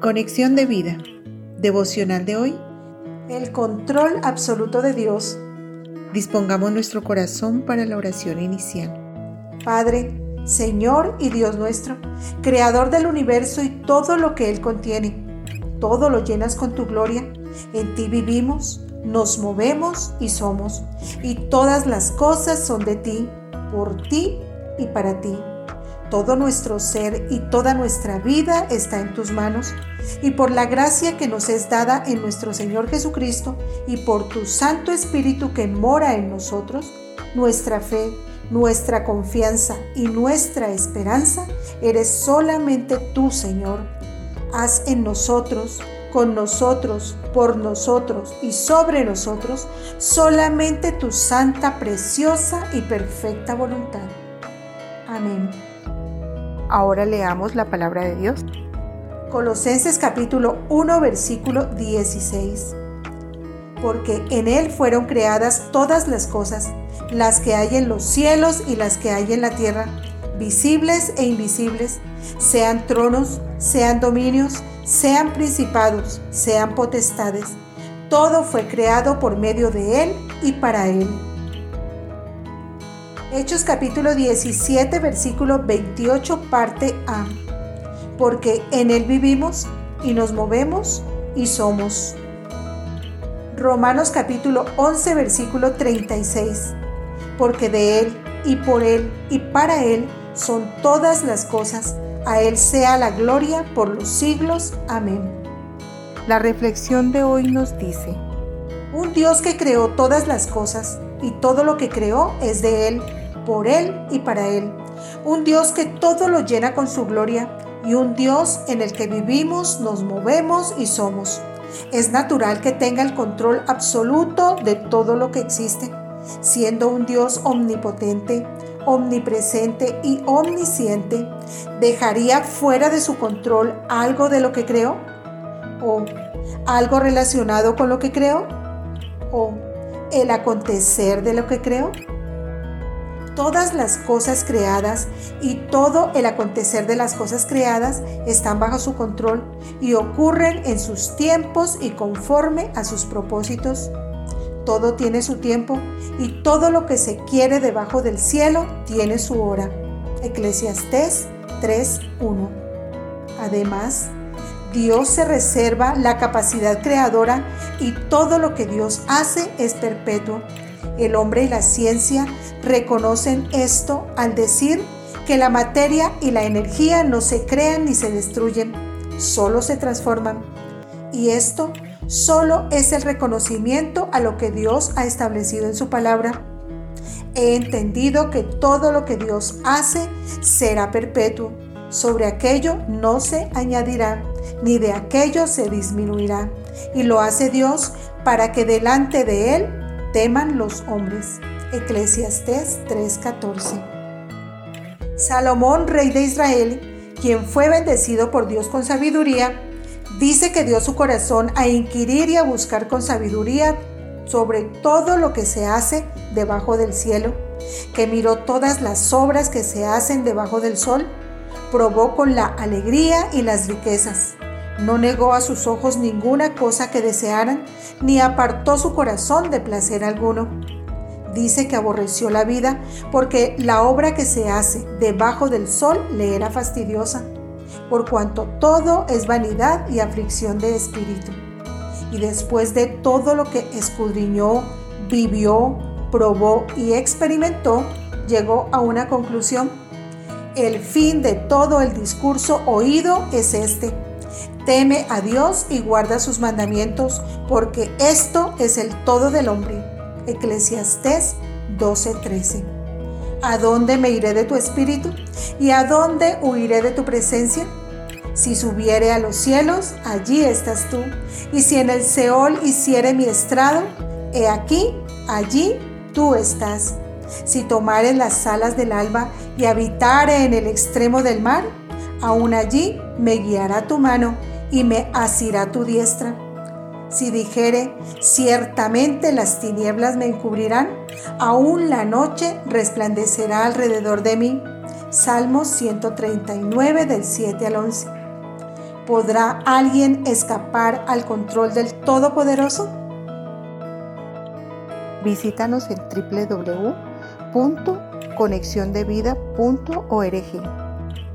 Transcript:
Conexión de vida. Devocional de hoy. El control absoluto de Dios. Dispongamos nuestro corazón para la oración inicial. Padre, Señor y Dios nuestro, Creador del universo y todo lo que Él contiene. Todo lo llenas con tu gloria. En ti vivimos, nos movemos y somos. Y todas las cosas son de ti, por ti y para ti. Todo nuestro ser y toda nuestra vida está en tus manos, y por la gracia que nos es dada en nuestro Señor Jesucristo y por tu Santo Espíritu que mora en nosotros, nuestra fe, nuestra confianza y nuestra esperanza eres solamente tú, Señor. Haz en nosotros, con nosotros, por nosotros y sobre nosotros solamente tu santa, preciosa y perfecta voluntad. Amén. Ahora leamos la palabra de Dios. Colosenses capítulo 1 versículo 16. Porque en Él fueron creadas todas las cosas, las que hay en los cielos y las que hay en la tierra, visibles e invisibles, sean tronos, sean dominios, sean principados, sean potestades. Todo fue creado por medio de Él y para Él Hechos capítulo 17, versículo 28, parte A. Porque en Él vivimos y nos movemos y somos. Romanos capítulo 11, versículo 36. Porque de Él y por Él y para Él son todas las cosas. A Él sea la gloria por los siglos. Amén. La reflexión de hoy nos dice, un Dios que creó todas las cosas y todo lo que creó es de Él por Él y para Él. Un Dios que todo lo llena con su gloria y un Dios en el que vivimos, nos movemos y somos. Es natural que tenga el control absoluto de todo lo que existe, siendo un Dios omnipotente, omnipresente y omnisciente. ¿Dejaría fuera de su control algo de lo que creó? ¿O algo relacionado con lo que creó? ¿O el acontecer de lo que creó? Todas las cosas creadas y todo el acontecer de las cosas creadas están bajo su control y ocurren en sus tiempos y conforme a sus propósitos. Todo tiene su tiempo y todo lo que se quiere debajo del cielo tiene su hora. Eclesiastés 3.1. Además, Dios se reserva la capacidad creadora y todo lo que Dios hace es perpetuo el hombre y la ciencia reconocen esto al decir que la materia y la energía no se crean ni se destruyen, solo se transforman. Y esto solo es el reconocimiento a lo que Dios ha establecido en su palabra. He entendido que todo lo que Dios hace será perpetuo. Sobre aquello no se añadirá, ni de aquello se disminuirá. Y lo hace Dios para que delante de Él teman los hombres. Eclesiastés 3:14. Salomón, rey de Israel, quien fue bendecido por Dios con sabiduría, dice que dio su corazón a inquirir y a buscar con sabiduría sobre todo lo que se hace debajo del cielo, que miró todas las obras que se hacen debajo del sol, probó con la alegría y las riquezas no negó a sus ojos ninguna cosa que desearan, ni apartó su corazón de placer alguno. Dice que aborreció la vida porque la obra que se hace debajo del sol le era fastidiosa, por cuanto todo es vanidad y aflicción de espíritu. Y después de todo lo que escudriñó, vivió, probó y experimentó, llegó a una conclusión. El fin de todo el discurso oído es este Teme a Dios y guarda sus mandamientos, porque esto es el todo del hombre. Eclesiastés 12:13. ¿A dónde me iré de tu espíritu? ¿Y a dónde huiré de tu presencia? Si subiere a los cielos, allí estás tú. Y si en el Seol hiciere mi estrado, he aquí, allí tú estás. Si tomare las alas del alba y habitare en el extremo del mar, aún allí me guiará tu mano y me asirá tu diestra. Si dijere, ciertamente las tinieblas me encubrirán, aún la noche resplandecerá alrededor de mí. Salmos 139 del 7 al 11. ¿podrá alguien escapar al control del Todopoderoso? Visítanos en www.conexiondevida.org.